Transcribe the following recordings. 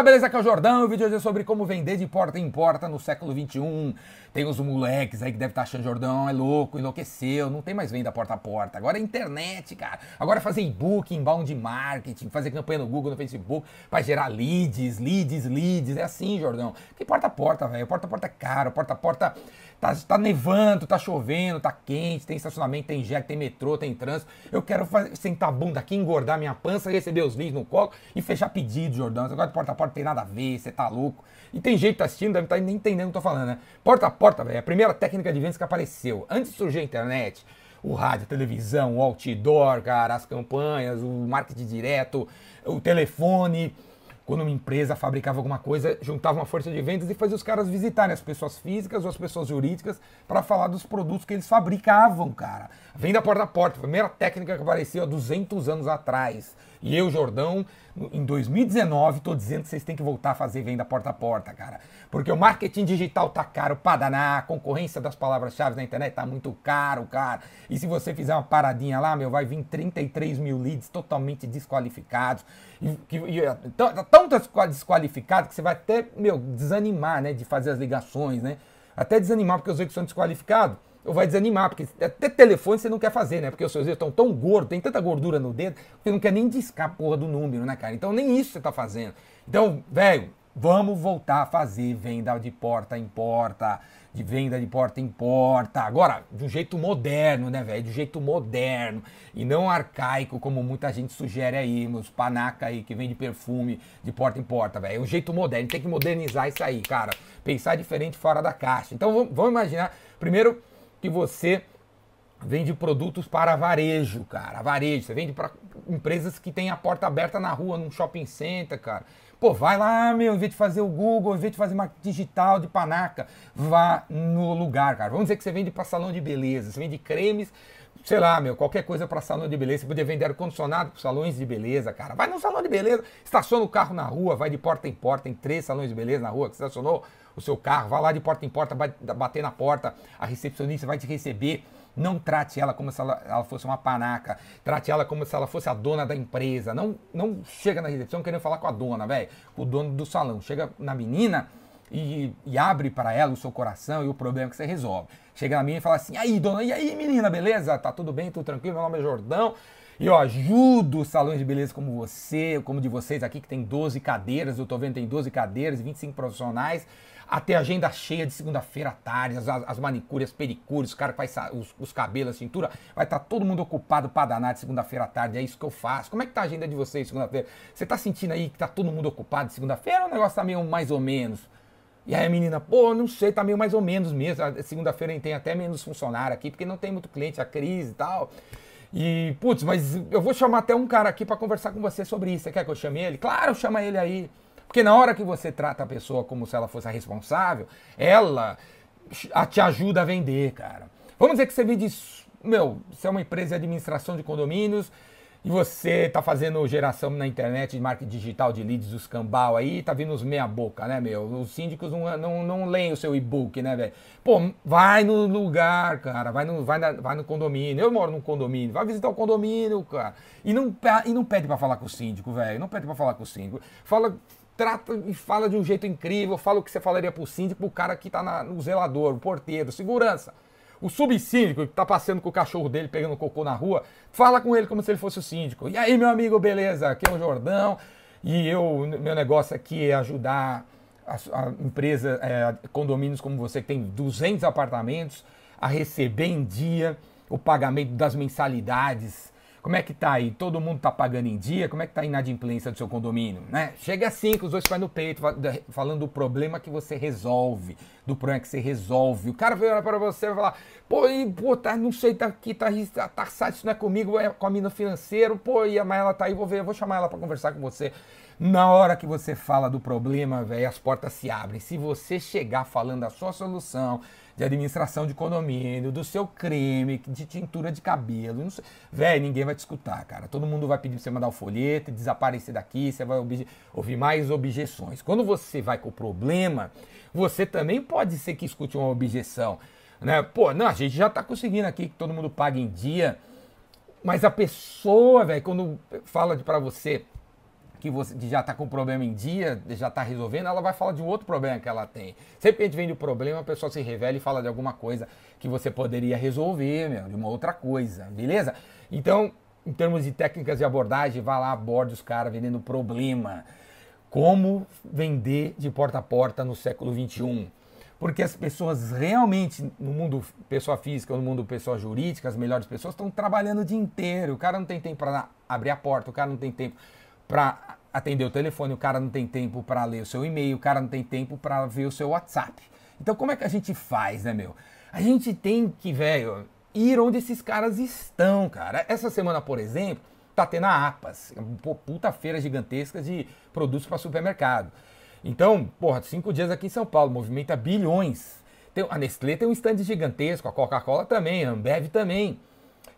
galera, beleza? Aqui é o Jordão. O vídeo hoje é sobre como vender de porta em porta no século XXI. Tem uns moleques aí que devem estar achando Jordão é louco, enlouqueceu. Não tem mais venda porta a porta. Agora é internet, cara. Agora é fazer e-book, inbound marketing, fazer campanha no Google, no Facebook, para gerar leads, leads, leads. É assim, Jordão. Que porta a porta, velho? Porta a porta é caro, porta a porta tá, tá nevando, tá chovendo, tá quente, tem estacionamento, tem jack, tem metrô, tem trânsito. Eu quero fazer, sentar a bunda aqui, engordar minha pança, receber os leads no colo e fechar pedido, Jordão. De porta a porta tem nada a ver, você tá louco. E tem gente que tá assistindo, deve estar tá nem entendendo o que eu tô falando, né? Porta a porta, velho, a primeira técnica de vendas que apareceu. Antes de surgir a internet, o rádio, a televisão, o outdoor, cara, as campanhas, o marketing direto, o telefone. Quando uma empresa fabricava alguma coisa, juntava uma força de vendas e fazia os caras visitarem as pessoas físicas ou as pessoas jurídicas para falar dos produtos que eles fabricavam, cara. Venda porta a porta, primeira técnica que apareceu há 200 anos atrás. E eu, Jordão, em 2019, estou dizendo que vocês têm que voltar a fazer venda porta a porta, cara. Porque o marketing digital tá caro pra danar, a concorrência das palavras-chave na internet tá muito caro, cara. E se você fizer uma paradinha lá, meu, vai vir 33 mil leads totalmente desqualificados. E, e, tão, tão desqualificado que você vai até, meu, desanimar, né, de fazer as ligações, né? Até desanimar porque os que são desqualificados ou vai desanimar, porque até telefone você não quer fazer, né? Porque os seus dedos estão tão gordos, tem tanta gordura no dedo, que você não quer nem discar a porra do número, né, cara? Então nem isso você tá fazendo. Então, velho, vamos voltar a fazer venda de porta em porta, de venda de porta em porta. Agora, de um jeito moderno, né, velho? De um jeito moderno e não arcaico, como muita gente sugere aí, nos panaca aí que vende perfume de porta em porta, velho. É um jeito moderno, tem que modernizar isso aí, cara. Pensar diferente fora da caixa. Então, vamos imaginar, primeiro que você vende produtos para varejo, cara. Varejo. Você vende para empresas que têm a porta aberta na rua, num shopping center, cara. Pô, vai lá, meu, em vez de fazer o Google, em vez de fazer uma digital de panaca, vá no lugar, cara. Vamos dizer que você vende para salão de beleza, você vende cremes, sei lá, meu, qualquer coisa para salão de beleza. Você podia vender ar-condicionado para salões de beleza, cara. Vai no salão de beleza, estaciona o carro na rua, vai de porta em porta, tem três salões de beleza na rua que estacionou o seu carro, vai lá de porta em porta, bater na porta, a recepcionista vai te receber. Não trate ela como se ela, ela, fosse uma panaca. Trate ela como se ela fosse a dona da empresa. Não, não chega na recepção querendo falar com a dona, velho. O dono do salão. Chega na menina e, e, abre para ela o seu coração e o problema que você resolve. Chega na menina e fala assim: aí, dona, e aí, menina, beleza? Tá tudo bem, tudo tranquilo? Meu nome é Jordão. E eu ajudo salões de beleza como você, como de vocês aqui, que tem 12 cadeiras. Eu tô vendo tem 12 cadeiras, 25 profissionais a ter agenda cheia de segunda-feira à tarde, as, as manicures, pedicures, os caras que faz os, os, cabelos, a cintura, vai estar tá todo mundo ocupado para danar de segunda-feira à tarde, é isso que eu faço. Como é que tá a agenda de vocês segunda-feira? Você tá sentindo aí que tá todo mundo ocupado de segunda-feira ou o negócio tá meio mais ou menos? E aí a menina, pô, não sei, tá meio mais ou menos mesmo. Segunda-feira tem até menos funcionário aqui, porque não tem muito cliente, a crise e tal. E, putz, mas eu vou chamar até um cara aqui para conversar com você sobre isso. Você quer que eu chame ele? Claro, chama ele aí. Porque na hora que você trata a pessoa como se ela fosse a responsável, ela te ajuda a vender, cara. Vamos dizer que você vende, meu, você é uma empresa de administração de condomínios e você está fazendo geração na internet de marketing digital de leads, dos cambal aí, tá vindo os meia boca, né, meu? Os síndicos não, não, não leem o seu e-book, né, velho? Pô, vai no lugar, cara, vai no, vai, na, vai no condomínio. Eu moro num condomínio, vai visitar o condomínio, cara. E não, e não pede para falar com o síndico, velho. Não pede para falar com o síndico. Fala, trata e fala de um jeito incrível, fala o que você falaria pro síndico, pro cara que tá na, no zelador, o porteiro, segurança. O subsíndico que tá passando com o cachorro dele pegando cocô na rua, fala com ele como se ele fosse o síndico. E aí, meu amigo, beleza? Aqui é o Jordão e eu, meu negócio aqui é ajudar a, a empresa, é, condomínios como você, que tem 200 apartamentos, a receber em dia o pagamento das mensalidades como é que tá aí? Todo mundo tá pagando em dia? Como é que tá a inadimplência do seu condomínio? Né? Chega assim, com os dois pés no peito, falando do problema que você resolve, do problema que você resolve. O cara vai olhar para você e falar, pô, e, pô tá, não sei, tá aqui, tá, tá, tá isso não é comigo, é com a mina financeira, pô, e a ela tá aí, vou ver, vou chamar ela para conversar com você. Na hora que você fala do problema, velho, as portas se abrem. Se você chegar falando da sua solução, de administração de condomínio, do seu creme, de tintura de cabelo. Velho, ninguém vai te escutar, cara. Todo mundo vai pedir pra você mandar o folheto, desaparecer daqui, você vai ouvir mais objeções. Quando você vai com o problema, você também pode ser que escute uma objeção. Né? Pô, não, a gente já tá conseguindo aqui que todo mundo pague em dia. Mas a pessoa, velho, quando fala para você que você já está com o problema em dia, já está resolvendo, ela vai falar de um outro problema que ela tem. Sempre que a gente vende o problema, a pessoa se revela e fala de alguma coisa que você poderia resolver, meu, de uma outra coisa, beleza? Então, em termos de técnicas de abordagem, vá lá, aborde os caras vendendo problema. Como vender de porta a porta no século 21? Porque as pessoas realmente, no mundo pessoa física, no mundo pessoa jurídica, as melhores pessoas estão trabalhando o dia inteiro. O cara não tem tempo para abrir a porta, o cara não tem tempo para atender o telefone, o cara não tem tempo para ler o seu e-mail, o cara não tem tempo para ver o seu WhatsApp. Então, como é que a gente faz, né, meu? A gente tem que, velho, ir onde esses caras estão, cara. Essa semana, por exemplo, tá tendo a APAS, uma puta feira gigantesca de produtos para supermercado. Então, porra, cinco dias aqui em São Paulo, movimenta bilhões. Tem, a Nestlé tem um stand gigantesco, a Coca-Cola também, a Ambev também.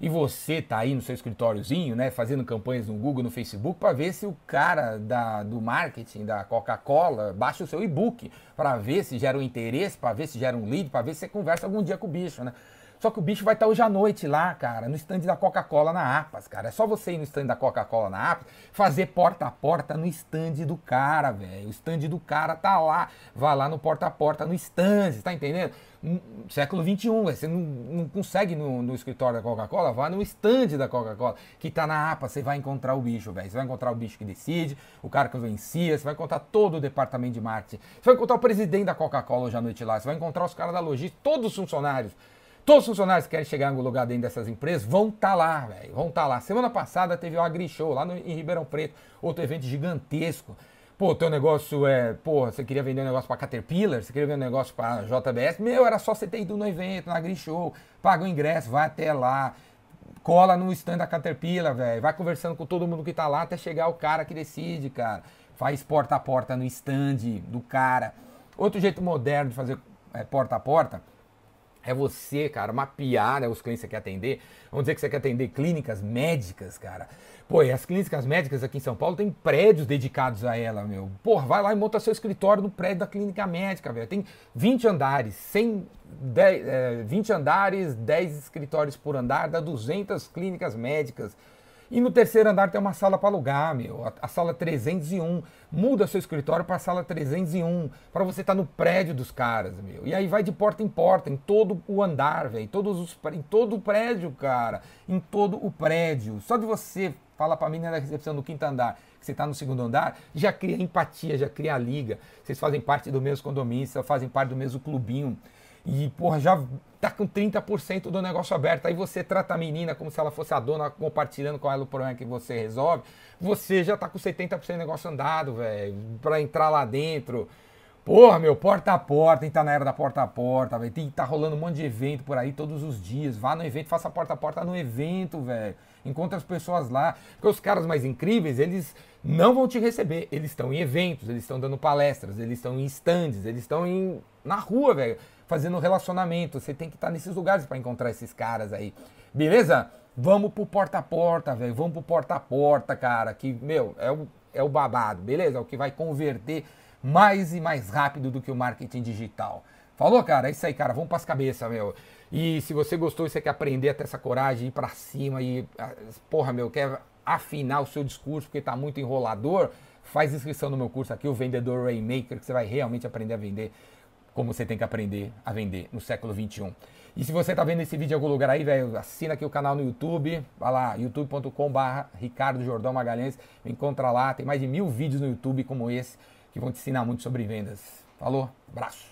E você tá aí no seu escritóriozinho, né, fazendo campanhas no Google, no Facebook, para ver se o cara da, do marketing da Coca-Cola baixa o seu e-book, para ver se gera um interesse, para ver se gera um lead, para ver se você conversa algum dia com o bicho, né? Só que o bicho vai estar hoje à noite lá, cara, no stand da Coca-Cola na Apas, cara. É só você ir no stand da Coca-Cola na Apas, fazer porta a porta no stand do cara, velho. O stand do cara tá lá. Vai lá no porta a porta no stand, tá entendendo? século XXI, você não, não consegue no, no, escritório da Coca-Cola, vá no stand da Coca-Cola, que tá na APA, você vai encontrar o bicho, velho. Você vai encontrar o bicho que decide, o cara que vencia, você vai encontrar todo o departamento de marketing, você vai encontrar o presidente da Coca-Cola hoje à noite lá, você vai encontrar os caras da logística, todos os funcionários. Todos os funcionários que querem chegar em algum lugar dentro dessas empresas vão estar tá lá, velho. Vão estar tá lá. Semana passada teve o Agri Show lá no, em Ribeirão Preto, outro evento gigantesco. Pô, teu negócio é. Pô, você queria vender um negócio para Caterpillar, você queria vender um negócio para JBS. Meu, era só você ter ido no evento, no Agri Show, paga o ingresso, vai até lá, cola no stand da Caterpillar, velho. Vai conversando com todo mundo que tá lá até chegar o cara que decide, cara. Faz porta a porta no stand do cara. Outro jeito moderno de fazer é, porta a porta é você, cara, mapear né, os clientes que você quer atender. Vamos dizer que você quer atender clínicas médicas, cara. Pô, e as clínicas médicas aqui em São Paulo tem prédios dedicados a ela, meu. Pô, vai lá e monta seu escritório no prédio da clínica médica, velho. Tem 20 andares, 100, 10, é, 20 andares, 10 escritórios por andar, dá 200 clínicas médicas. E no terceiro andar tem uma sala para alugar, meu, a, a, sala 301. Muda seu escritório para a sala 301, para você estar tá no prédio dos caras, meu. E aí vai de porta em porta, em todo o andar, velho, em todo o prédio, cara, em todo o prédio. Só de você falar para mim na recepção do quinto andar que você está no segundo andar, já cria empatia, já cria liga. Vocês fazem parte do mesmo condomínio, vocês fazem parte do mesmo clubinho e, porra, já tá com 30% do negócio aberto. Aí você trata a menina como se ela fosse a dona, compartilhando com ela o problema que você resolve. Você já tá com 70% do negócio andado, velho, pra entrar lá dentro. Porra, meu, porta a porta, tá na era da porta a porta, velho. Tem tá rolando um monte de evento por aí todos os dias. Vá no evento, faça porta a porta no evento, velho. Encontre as pessoas lá. Porque os caras mais incríveis, eles não vão te receber. Eles estão em eventos, eles estão dando palestras, eles estão em stands, eles estão em... na rua, velho fazendo relacionamento. Você tem que estar nesses lugares para encontrar esses caras aí. Beleza? Vamos pro porta a porta, velho. Vamos pro porta a porta, cara. Que, meu, é o, é o babado, beleza? É o que vai converter mais e mais rápido do que o marketing digital. Falou, cara? É isso aí, cara. Vamos para as cabeças, meu. E se você gostou e você quer aprender a ter essa coragem, ir para cima e, ah, porra, meu, quer afinar o seu discurso porque tá muito enrolador, faz inscrição no meu curso aqui, o Vendedor Rainmaker, que você vai realmente aprender a vender como você tem que aprender a vender no século 21. E se você está vendo esse vídeo em algum lugar aí, velho, assina aqui o canal no YouTube, vai lá, youtube.com.br Ricardo Jordão Magalhães, me encontra lá, tem mais de mil vídeos no YouTube como esse que vão te ensinar muito sobre vendas. Falou, abraço!